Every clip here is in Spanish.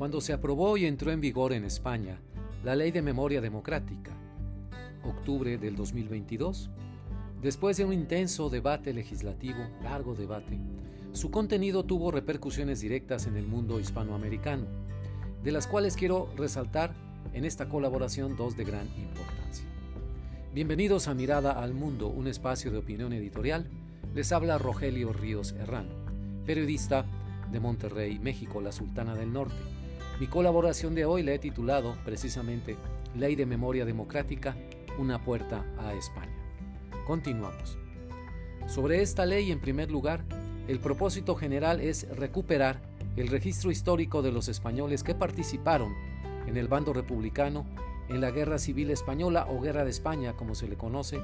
cuando se aprobó y entró en vigor en España la Ley de Memoria Democrática, octubre del 2022, después de un intenso debate legislativo, largo debate, su contenido tuvo repercusiones directas en el mundo hispanoamericano, de las cuales quiero resaltar en esta colaboración dos de gran importancia. Bienvenidos a Mirada al Mundo, un espacio de opinión editorial. Les habla Rogelio Ríos Herrán, periodista de Monterrey, México, la Sultana del Norte mi colaboración de hoy la he titulado precisamente Ley de Memoria Democrática, una puerta a España. Continuamos. Sobre esta ley, en primer lugar, el propósito general es recuperar el registro histórico de los españoles que participaron en el bando republicano en la Guerra Civil Española o Guerra de España, como se le conoce,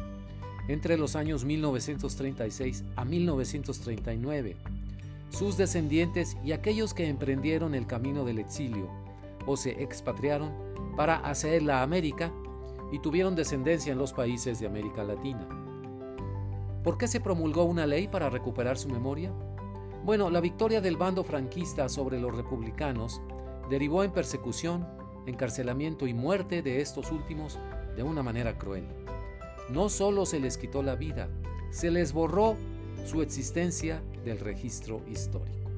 entre los años 1936 a 1939 sus descendientes y aquellos que emprendieron el camino del exilio o se expatriaron para hacer la América y tuvieron descendencia en los países de América Latina. ¿Por qué se promulgó una ley para recuperar su memoria? Bueno, la victoria del bando franquista sobre los republicanos derivó en persecución, encarcelamiento y muerte de estos últimos de una manera cruel. No solo se les quitó la vida, se les borró su existencia del registro histórico.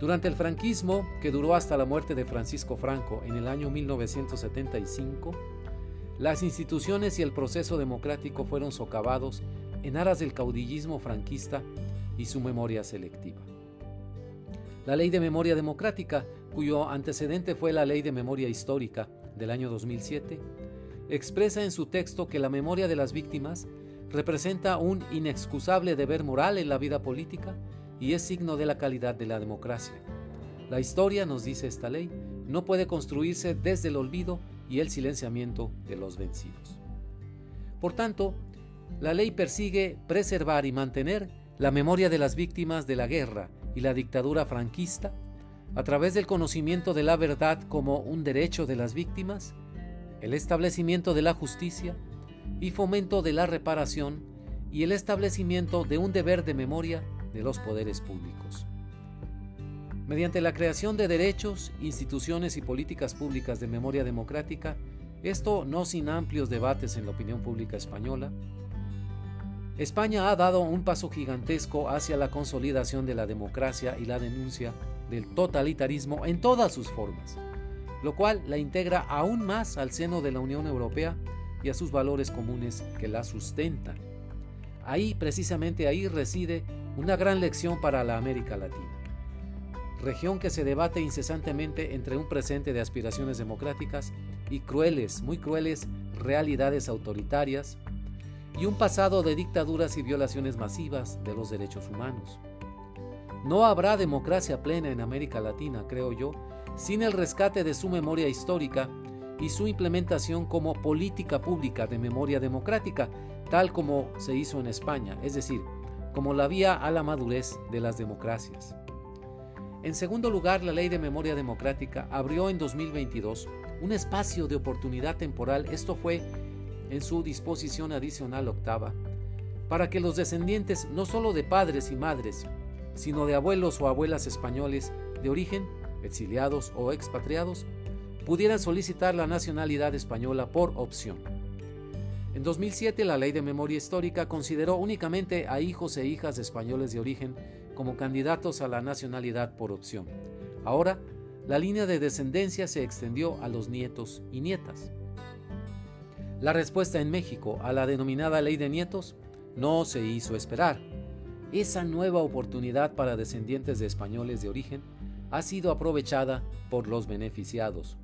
Durante el franquismo, que duró hasta la muerte de Francisco Franco en el año 1975, las instituciones y el proceso democrático fueron socavados en aras del caudillismo franquista y su memoria selectiva. La Ley de Memoria Democrática, cuyo antecedente fue la Ley de Memoria Histórica del año 2007, expresa en su texto que la memoria de las víctimas representa un inexcusable deber moral en la vida política y es signo de la calidad de la democracia. La historia, nos dice esta ley, no puede construirse desde el olvido y el silenciamiento de los vencidos. Por tanto, la ley persigue preservar y mantener la memoria de las víctimas de la guerra y la dictadura franquista a través del conocimiento de la verdad como un derecho de las víctimas, el establecimiento de la justicia, y fomento de la reparación y el establecimiento de un deber de memoria de los poderes públicos. Mediante la creación de derechos, instituciones y políticas públicas de memoria democrática, esto no sin amplios debates en la opinión pública española, España ha dado un paso gigantesco hacia la consolidación de la democracia y la denuncia del totalitarismo en todas sus formas, lo cual la integra aún más al seno de la Unión Europea y a sus valores comunes que la sustentan. Ahí, precisamente ahí, reside una gran lección para la América Latina. Región que se debate incesantemente entre un presente de aspiraciones democráticas y crueles, muy crueles, realidades autoritarias, y un pasado de dictaduras y violaciones masivas de los derechos humanos. No habrá democracia plena en América Latina, creo yo, sin el rescate de su memoria histórica y su implementación como política pública de memoria democrática, tal como se hizo en España, es decir, como la vía a la madurez de las democracias. En segundo lugar, la Ley de Memoria Democrática abrió en 2022 un espacio de oportunidad temporal, esto fue en su disposición adicional octava, para que los descendientes no solo de padres y madres, sino de abuelos o abuelas españoles de origen, exiliados o expatriados, pudieran solicitar la nacionalidad española por opción. En 2007 la Ley de Memoria Histórica consideró únicamente a hijos e hijas de españoles de origen como candidatos a la nacionalidad por opción. Ahora, la línea de descendencia se extendió a los nietos y nietas. La respuesta en México a la denominada Ley de Nietos no se hizo esperar. Esa nueva oportunidad para descendientes de españoles de origen ha sido aprovechada por los beneficiados.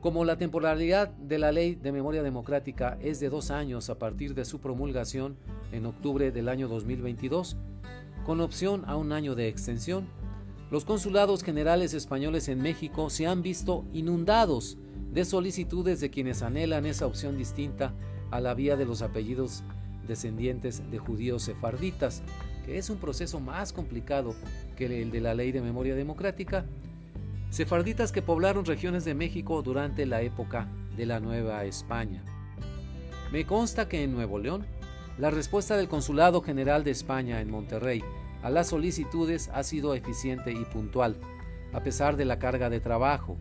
Como la temporalidad de la Ley de Memoria Democrática es de dos años a partir de su promulgación en octubre del año 2022, con opción a un año de extensión, los consulados generales españoles en México se han visto inundados de solicitudes de quienes anhelan esa opción distinta a la vía de los apellidos descendientes de judíos sefarditas, que es un proceso más complicado que el de la ley de memoria democrática, sefarditas que poblaron regiones de México durante la época de la Nueva España. Me consta que en Nuevo León, la respuesta del Consulado General de España en Monterrey a las solicitudes ha sido eficiente y puntual, a pesar de la carga de trabajo.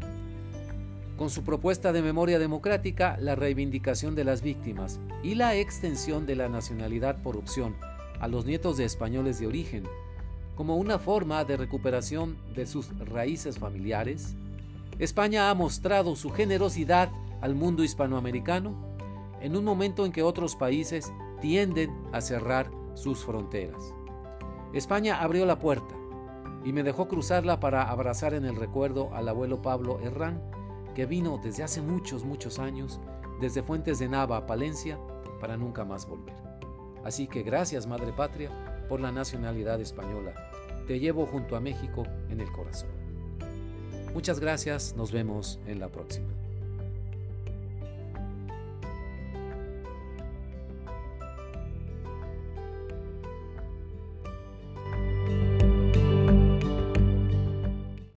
Con su propuesta de memoria democrática, la reivindicación de las víctimas y la extensión de la nacionalidad por opción a los nietos de españoles de origen, como una forma de recuperación de sus raíces familiares, España ha mostrado su generosidad al mundo hispanoamericano en un momento en que otros países tienden a cerrar sus fronteras. España abrió la puerta y me dejó cruzarla para abrazar en el recuerdo al abuelo Pablo Herrán, que vino desde hace muchos, muchos años, desde Fuentes de Nava a Palencia, para nunca más volver. Así que gracias, Madre Patria, por la nacionalidad española. Te llevo junto a México en el corazón. Muchas gracias, nos vemos en la próxima.